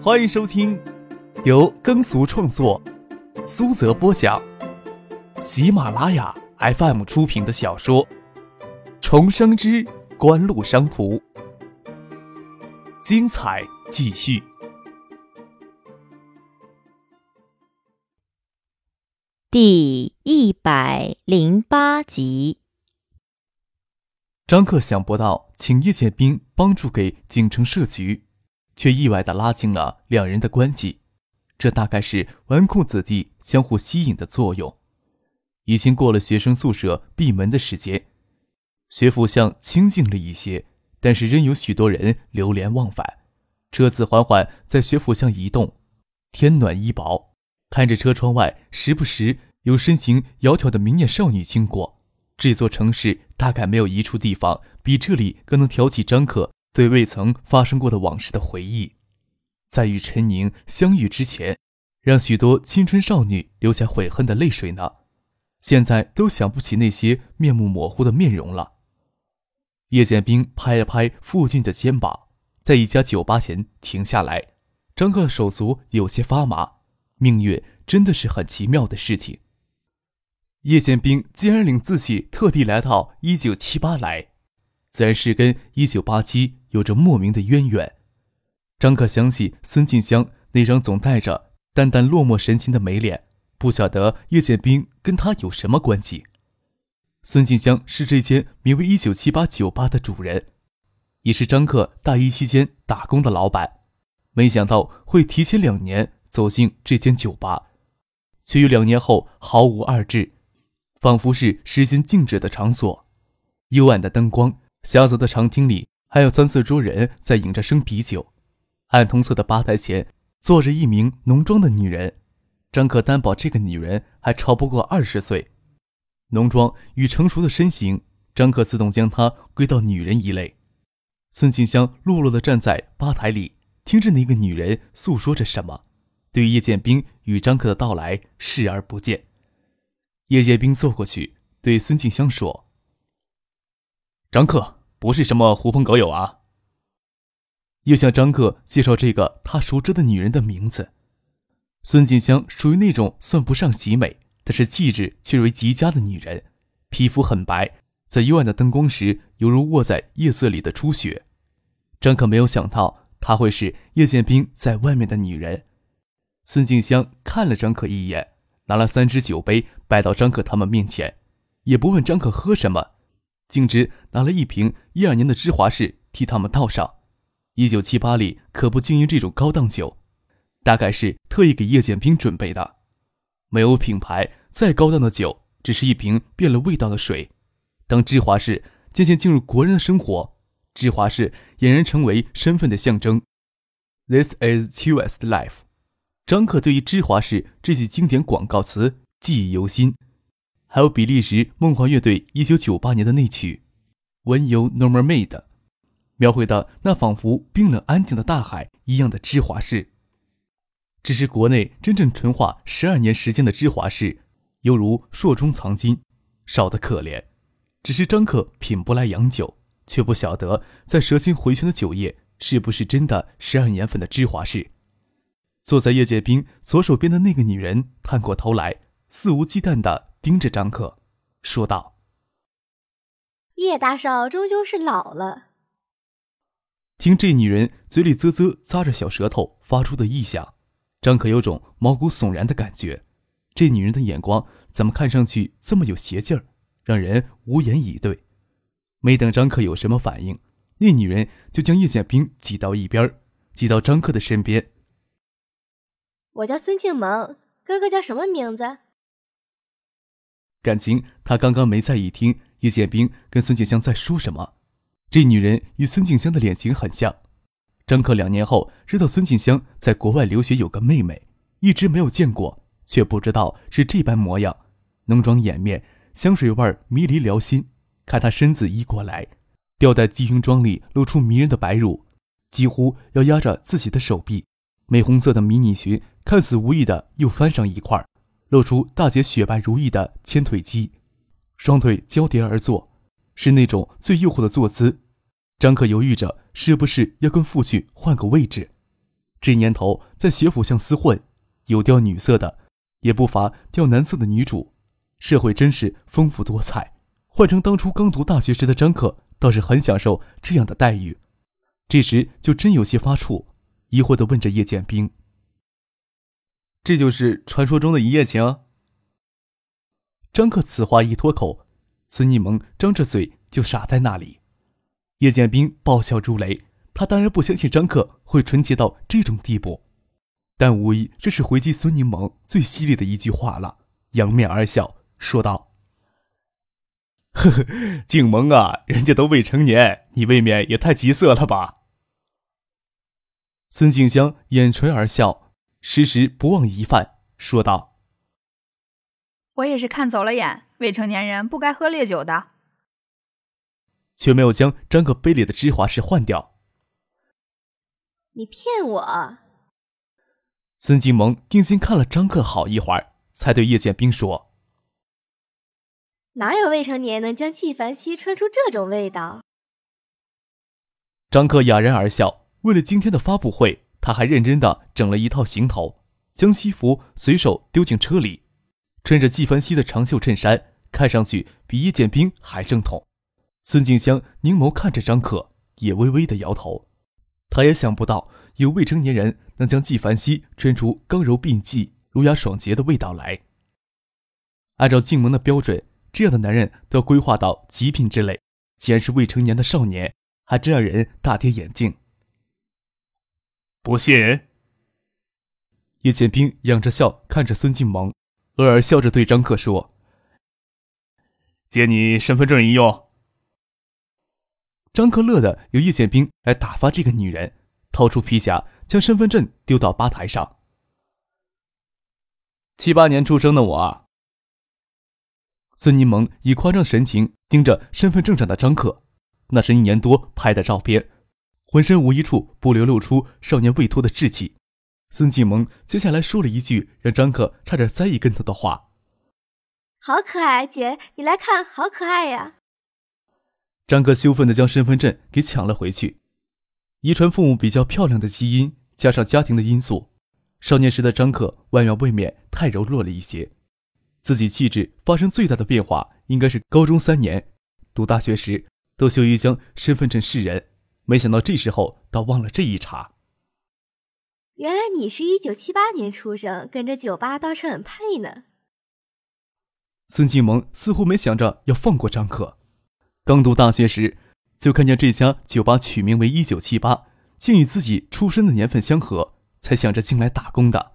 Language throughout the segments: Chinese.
欢迎收听由耕俗创作、苏泽播讲、喜马拉雅 FM 出品的小说《重生之官路商途》，精彩继续。第一百零八集，张克想不到请叶剑兵帮助给锦城设局。却意外地拉近了两人的关系，这大概是纨绔子弟相互吸引的作用。已经过了学生宿舍闭门的时间，学府巷清静了一些，但是仍有许多人流连忘返。车子缓缓在学府巷移动，天暖衣薄，看着车窗外时不时有身形窈窕的明艳少女经过，这座城市大概没有一处地方比这里更能挑起张可。对未曾发生过的往事的回忆，在与陈宁相遇之前，让许多青春少女留下悔恨的泪水呢。现在都想不起那些面目模糊的面容了。叶剑兵拍了拍傅俊的肩膀，在一家酒吧前停下来。张克手足有些发麻，命运真的是很奇妙的事情。叶剑兵竟然领自己特地来到一九七八来。自然是跟一九八七有着莫名的渊源。张可想起孙静香那张总带着淡淡落寞神情的美脸，不晓得叶剑兵跟他有什么关系。孙静香是这间名为“一九七八”酒吧的主人，也是张克大一期间打工的老板。没想到会提前两年走进这间酒吧，却与两年后毫无二致，仿佛是时间静止的场所。幽暗的灯光。狭窄的长厅里，还有三四桌人在饮着生啤酒。暗铜色的吧台前坐着一名浓妆的女人，张可担保这个女人还超不过二十岁。浓妆与成熟的身形，张可自动将她归到女人一类。孙静香落落的站在吧台里，听着那个女人诉说着什么，对叶剑兵与张可的到来视而不见。叶剑兵坐过去，对孙静香说。张克不是什么狐朋狗友啊。又向张克介绍这个他熟知的女人的名字。孙锦香属于那种算不上极美，但是气质却为极佳的女人，皮肤很白，在幽暗的灯光时犹如卧在夜色里的初雪。张克没有想到她会是叶剑兵在外面的女人。孙静香看了张克一眼，拿了三只酒杯摆到张克他们面前，也不问张克喝什么。径直拿了一瓶一二年的芝华士替他们倒上。一九七八里可不经营这种高档酒，大概是特意给叶剑兵准备的。没有品牌，再高档的酒，只是一瓶变了味道的水。当芝华士渐渐进入国人的生活，芝华士俨然成为身份的象征。This is Chivas life。张克对于芝华士这句经典广告词记忆犹新。还有比利时梦幻乐队一九九八年的那曲《When You No More Made》，描绘的那仿佛冰冷安静的大海一样的芝华士。只是国内真正纯化十二年时间的芝华士，犹如硕中藏金，少得可怜。只是张克品不来洋酒，却不晓得在蛇形回旋的酒液是不是真的十二年份的芝华士。坐在叶剑兵左手边的那个女人探过头来，肆无忌惮的。盯着张克，说道：“叶大少终究是老了。”听这女人嘴里啧啧咂着小舌头发出的异响，张可有种毛骨悚然的感觉。这女人的眼光怎么看上去这么有邪劲儿，让人无言以对。没等张克有什么反应，那女人就将叶剑兵挤到一边，挤到张克的身边。“我叫孙静萌，哥哥叫什么名字？”感情他刚刚没在意听叶剑兵跟孙静香在说什么。这女人与孙静香的脸型很像。张克两年后知道孙静香在国外留学有个妹妹，一直没有见过，却不知道是这般模样，浓妆掩面，香水味迷离撩心。看她身子移过来，吊带低胸装里露出迷人的白乳，几乎要压着自己的手臂。玫红色的迷你裙看似无意的又翻上一块露出大姐雪白如意的纤腿肌，双腿交叠而坐，是那种最诱惑的坐姿。张克犹豫着是不是要跟父亲换个位置，这年头在学府巷厮混，有钓女色的，也不乏钓男色的女主，社会真是丰富多彩。换成当初刚读大学时的张克，倒是很享受这样的待遇。这时就真有些发怵，疑惑地问着叶剑冰：“这就是传说中的一夜情？”张克此话一脱口，孙艺萌张着嘴就傻在那里。叶剑兵爆笑如雷，他当然不相信张克会纯洁到这种地步，但无疑这是回击孙柠檬最犀利的一句话了，仰面而笑，说道：“呵呵，静萌啊，人家都未成年，你未免也太急色了吧？”孙静香掩唇而笑，时时不忘疑犯，说道：“我也是看走了眼，未成年人不该喝烈酒的。”却没有将张克杯里的芝华士换掉。你骗我！孙静萌定睛看了张克好一会儿，才对叶剑冰说：“哪有未成年能将纪梵希穿出这种味道？”张克哑然而笑。为了今天的发布会，他还认真的整了一套行头，将西服随手丢进车里，穿着纪梵希的长袖衬衫，看上去比叶剑冰还正统。孙静香凝眸看着张克，也微微的摇头。他也想不到有未成年人能将纪梵希穿出刚柔并济、儒雅爽洁的味道来。按照静萌的标准，这样的男人都要规划到极品之类。既然是未成年的少年，还真让人大跌眼镜。不信。叶剑兵仰着笑看着孙静萌，额尔笑着对张克说：“借你身份证一用。”张克乐得由叶剑兵来打发这个女人，掏出皮夹，将身份证丢到吧台上。七八年出生的我。孙柠檬以夸张神情盯着身份证上的张克，那是一年多拍的照片，浑身无一处不流露出少年未脱的稚气。孙继萌接下来说了一句让张克差点栽一跟头的话：“好可爱，姐，你来看，好可爱呀。”张克羞愤地将身份证给抢了回去。遗传父母比较漂亮的基因，加上家庭的因素，少年时的张克外貌未免太柔弱了一些。自己气质发生最大的变化，应该是高中三年，读大学时都羞于将身份证示人，没想到这时候倒忘了这一茬。原来你是一九七八年出生，跟着酒吧倒是很配呢。孙静萌似乎没想着要放过张可。刚读大学时，就看见这家酒吧取名为“一九七八”，竟与自己出生的年份相合，才想着进来打工的。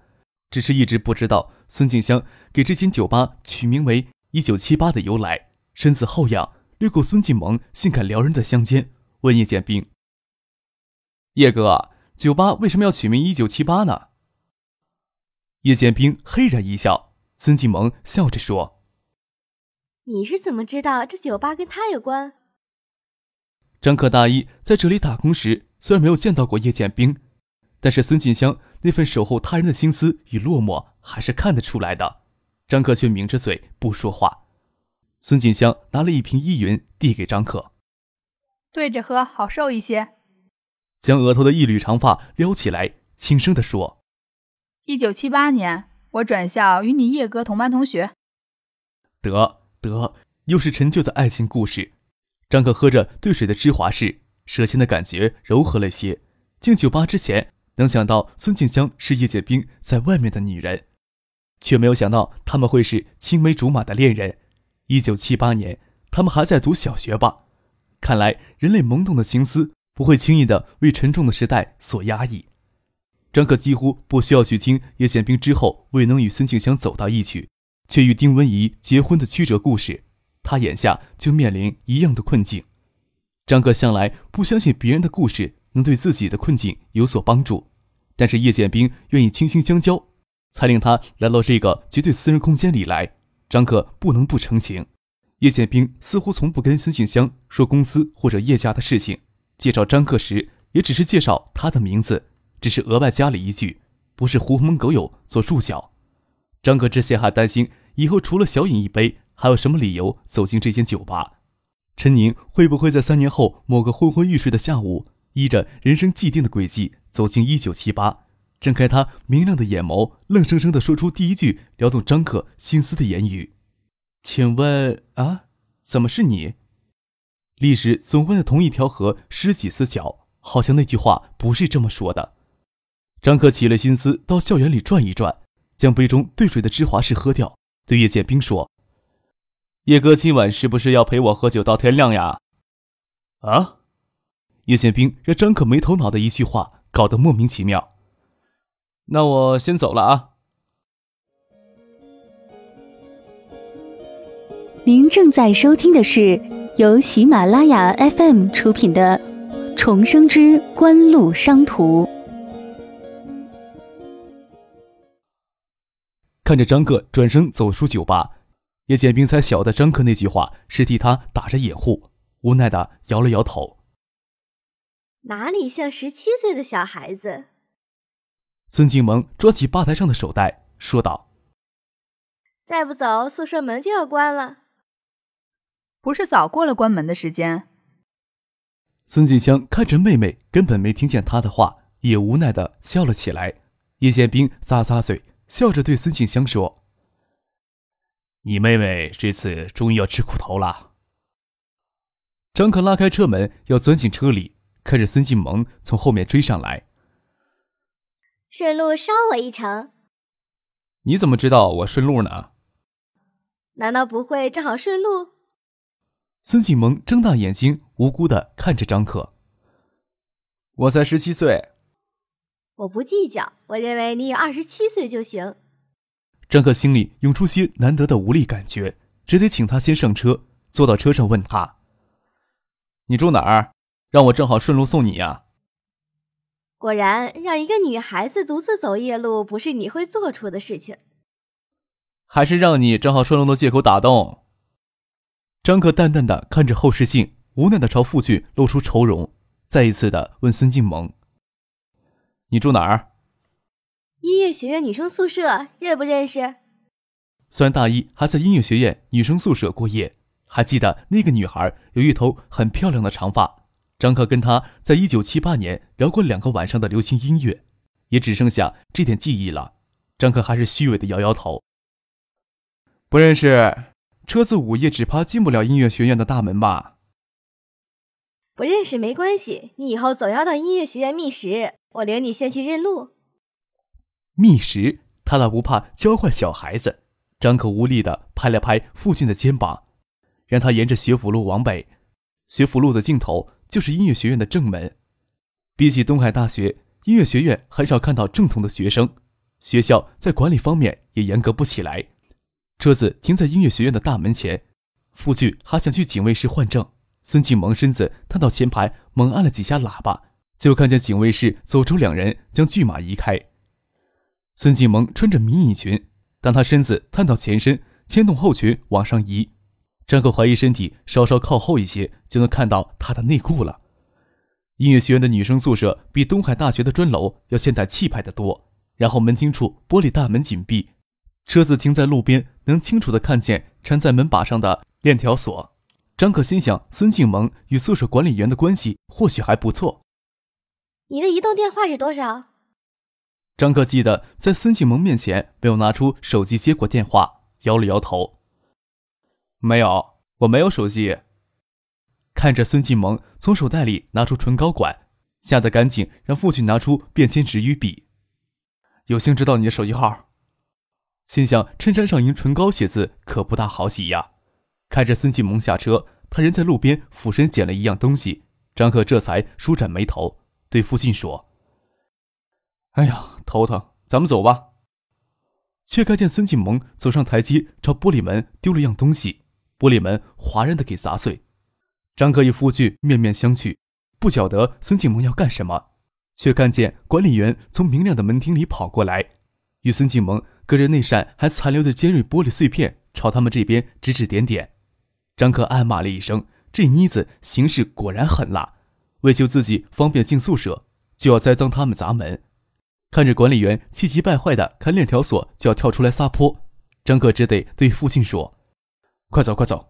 只是一直不知道孙静香给这间酒吧取名为“一九七八”的由来。身子后仰，掠过孙静萌性感撩人的香肩，问叶剑冰：“叶哥，酒吧为什么要取名‘一九七八’呢？”叶剑兵嘿然一笑，孙继萌笑着说。你是怎么知道这酒吧跟他有关？张克大一在这里打工时，虽然没有见到过叶剑兵，但是孙锦香那份守候他人的心思与落寞还是看得出来的。张克却抿着嘴不说话。孙锦香拿了一瓶依云递给张克，对着喝好受一些。将额头的一缕长发撩起来，轻声地说：“一九七八年，我转校与你叶哥同班同学。”得。得，又是陈旧的爱情故事。张可喝着兑水的芝华士，舌尖的感觉柔和了些。进酒吧之前，能想到孙静香是叶剑冰在外面的女人，却没有想到他们会是青梅竹马的恋人。一九七八年，他们还在读小学吧？看来人类懵懂的情思不会轻易的为沉重的时代所压抑。张克几乎不需要去听叶剑兵之后未能与孙静香走到一起。却与丁文怡结婚的曲折故事，他眼下就面临一样的困境。张克向来不相信别人的故事能对自己的困境有所帮助，但是叶剑兵愿意倾心相交，才令他来到这个绝对私人空间里来。张克不能不成情。叶剑兵似乎从不跟孙静香说公司或者叶家的事情，介绍张克时也只是介绍他的名字，只是额外加了一句：“不是狐朋狗友做注脚。”张克之前还担心，以后除了小饮一杯，还有什么理由走进这间酒吧？陈宁会不会在三年后某个昏昏欲睡的下午，依着人生既定的轨迹走进一九七八，睁开他明亮的眼眸，愣生生的说出第一句撩动张克心思的言语：“请问啊，怎么是你？”历史总会在同一条河失几次脚，好像那句话不是这么说的。张克起了心思，到校园里转一转，将杯中兑水的芝华士喝掉，对叶剑兵说：“叶哥今晚是不是要陪我喝酒到天亮呀？”啊！叶剑兵让张克没头脑的一句话搞得莫名其妙。那我先走了啊。您正在收听的是。由喜马拉雅 FM 出品的《重生之官路商途》，看着张克转身走出酒吧，叶剑兵才晓得张克那句话是替他打着掩护，无奈的摇了摇头。哪里像十七岁的小孩子？孙静萌抓起吧台上的手袋，说道：“再不走，宿舍门就要关了。”不是早过了关门的时间。孙静香看着妹妹，根本没听见她的话，也无奈的笑了起来。叶剑兵咂咂嘴，笑着对孙静香说：“你妹妹这次终于要吃苦头了。”张克拉开车门要钻进车里，看着孙静萌从后面追上来，顺路捎我一程。你怎么知道我顺路呢？难道不会正好顺路？孙启萌睁大眼睛，无辜的看着张可。我才十七岁，我不计较。我认为你有二十七岁就行。张可心里涌出些难得的无力感觉，只得请他先上车。坐到车上，问他：“你住哪儿？让我正好顺路送你呀。”果然，让一个女孩子独自走夜路，不是你会做出的事情。还是让你正好顺路的借口打动。张克淡淡的看着后视镜，无奈的朝父亲露出愁容，再一次的问孙静萌：“你住哪儿？”音乐学院女生宿舍，认不认识？虽然大一还在音乐学院女生宿舍过夜，还记得那个女孩有一头很漂亮的长发。张克跟她在一九七八年聊过两个晚上的流行音乐，也只剩下这点记忆了。张克还是虚伪的摇摇头：“不认识。”车子午夜只怕进不了音乐学院的大门吧？不认识没关系，你以后总要到音乐学院觅食，我领你先去认路。觅食？他倒不怕教坏小孩子。张口无力的拍了拍父亲的肩膀，让他沿着学府路往北。学府路的尽头就是音乐学院的正门。比起东海大学，音乐学院很少看到正统的学生，学校在管理方面也严格不起来。车子停在音乐学院的大门前，傅俊还想去警卫室换证。孙庆萌身子探到前排，猛按了几下喇叭，就看见警卫室走出两人，将巨马移开。孙庆萌穿着迷你裙，当他身子探到前身，牵动后裙往上移，张克怀疑身体稍稍靠后一些，就能看到他的内裤了。音乐学院的女生宿舍比东海大学的砖楼要现代气派得多。然后门厅处玻璃大门紧闭。车子停在路边，能清楚的看见缠在门把上的链条锁。张可心想，孙静萌与宿舍管理员的关系或许还不错。你的移动电话是多少？张可记得在孙静萌面前没有拿出手机接过电话，摇了摇头。没有，我没有手机。看着孙静萌从手袋里拿出唇膏管，吓得赶紧让父亲拿出便签纸与笔。有幸知道你的手机号。心想，衬衫上用唇膏写字可不大好洗呀。看着孙继萌下车，他人在路边俯身捡了一样东西，张克这才舒展眉头，对父亲说：“哎呀，头疼，咱们走吧。”却看见孙继萌走上台阶，朝玻璃门丢了样东西，玻璃门哗然的给砸碎。张克与夫君面面相觑，不晓得孙继萌要干什么，却看见管理员从明亮的门厅里跑过来，与孙继萌。隔着那扇还残留的尖锐玻璃碎片，朝他们这边指指点点。张克暗骂了一声：“这妮子行事果然狠辣，为求自己方便进宿舍，就要栽赃他们砸门。”看着管理员气急败坏的看链条锁就要跳出来撒泼，张克只得对父亲说：“快走，快走！”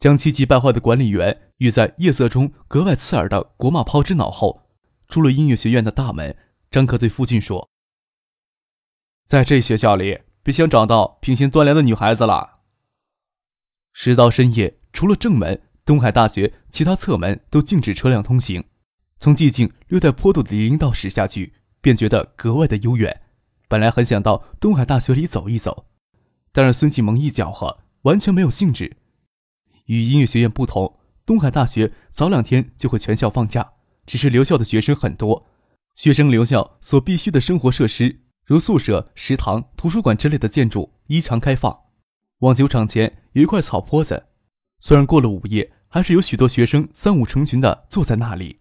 将气急败坏的管理员与在夜色中格外刺耳的国骂抛之脑后，出了音乐学院的大门。张克对父亲说：“在这学校里，别想找到品行端良的女孩子了。时到深夜，除了正门东海大学，其他侧门都禁止车辆通行。从寂静略带坡度的林荫道驶下去，便觉得格外的悠远。本来很想到东海大学里走一走，但是孙继萌一搅和，完全没有兴致。与音乐学院不同，东海大学早两天就会全校放假，只是留校的学生很多。学生留校所必须的生活设施，如宿舍、食堂、图书馆之类的建筑依常开放。网球场前有一块草坡子，虽然过了午夜，还是有许多学生三五成群的坐在那里。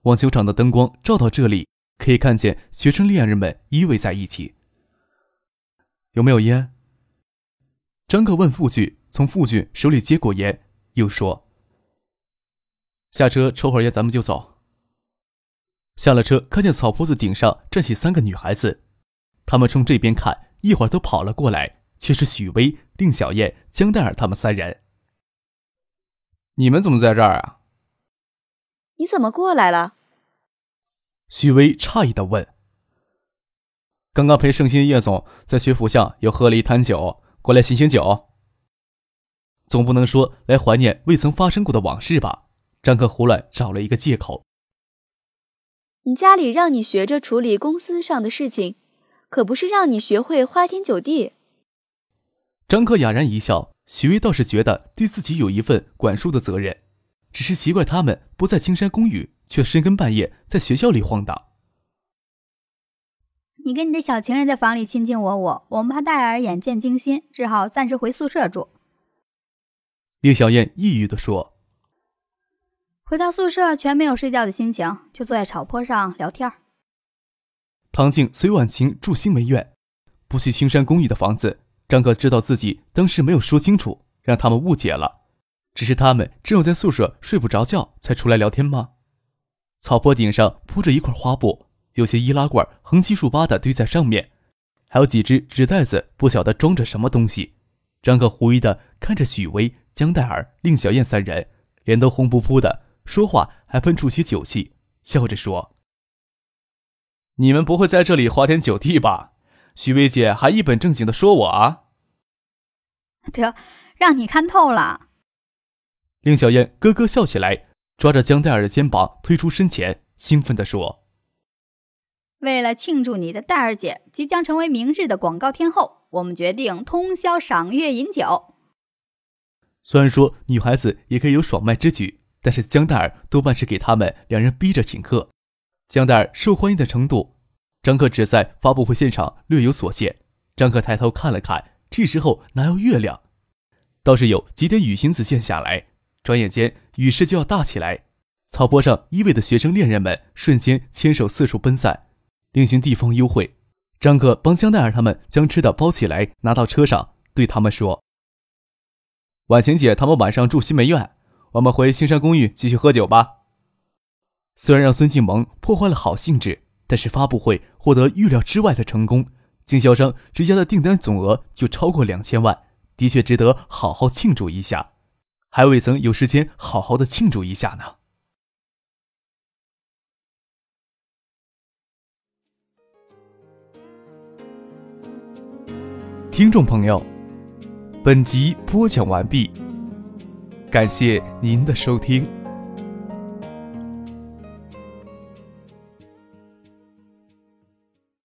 网球场的灯光照到这里，可以看见学生恋人们依偎在一起。有没有烟？张克问傅俊，从傅俊手里接过烟，又说：“下车抽会儿烟，咱们就走。”下了车，看见草坡子顶上站起三个女孩子，她们冲这边看，一会儿都跑了过来。却是许巍、令小燕、江黛儿他们三人。你们怎么在这儿啊？你怎么过来了？许巍诧异的问。刚刚陪盛鑫叶总在学府巷又喝了一坛酒，过来醒醒酒。总不能说来怀念未曾发生过的往事吧？张克胡乱找了一个借口。你家里让你学着处理公司上的事情，可不是让你学会花天酒地。张克哑然一笑，许巍倒是觉得对自己有一份管束的责任，只是奇怪他们不在青山公寓，却深更半夜在学校里晃荡。你跟你的小情人在房里卿卿我我，我们怕戴尔眼见惊心，只好暂时回宿舍住。叶小燕抑郁地说：“回到宿舍，全没有睡觉的心情，就坐在草坡上聊天。”唐静随婉晴住新梅苑，不去青山公寓的房子。张克知道自己当时没有说清楚，让他们误解了。只是他们只有在宿舍睡不着觉才出来聊天吗？草坡顶上铺着一块花布，有些易拉罐横七竖八的堆在上面，还有几只纸袋子，不晓得装着什么东西。张克狐疑的看着许巍、江黛儿、令小燕三人，脸都红扑扑的，说话还喷出些酒气，笑着说：“你们不会在这里花天酒地吧？徐薇姐还一本正经的说我啊？”得，让你看透了。令小燕咯咯笑起来，抓着江黛儿的肩膀推出身前，兴奋地说：“为了庆祝你的黛儿姐即将成为明日的广告天后，我们决定通宵赏月饮酒。”虽然说女孩子也可以有爽迈之举，但是江黛儿多半是给他们两人逼着请客。江黛儿受欢迎的程度，张克只在发布会现场略有所见。张克抬头看了看。这时候哪有月亮？倒是有几点雨星子溅下来。转眼间雨势就要大起来，草坡上依偎的学生恋人们瞬间牵手四处奔散，另寻地方幽会。张克帮江黛儿他们将吃的包起来，拿到车上，对他们说：“婉晴姐他们晚上住西梅苑，我们回青山公寓继续喝酒吧。”虽然让孙静萌破坏了好兴致，但是发布会获得预料之外的成功。经销商直家的订单总额就超过两千万，的确值得好好庆祝一下，还未曾有时间好好的庆祝一下呢。听众朋友，本集播讲完毕，感谢您的收听。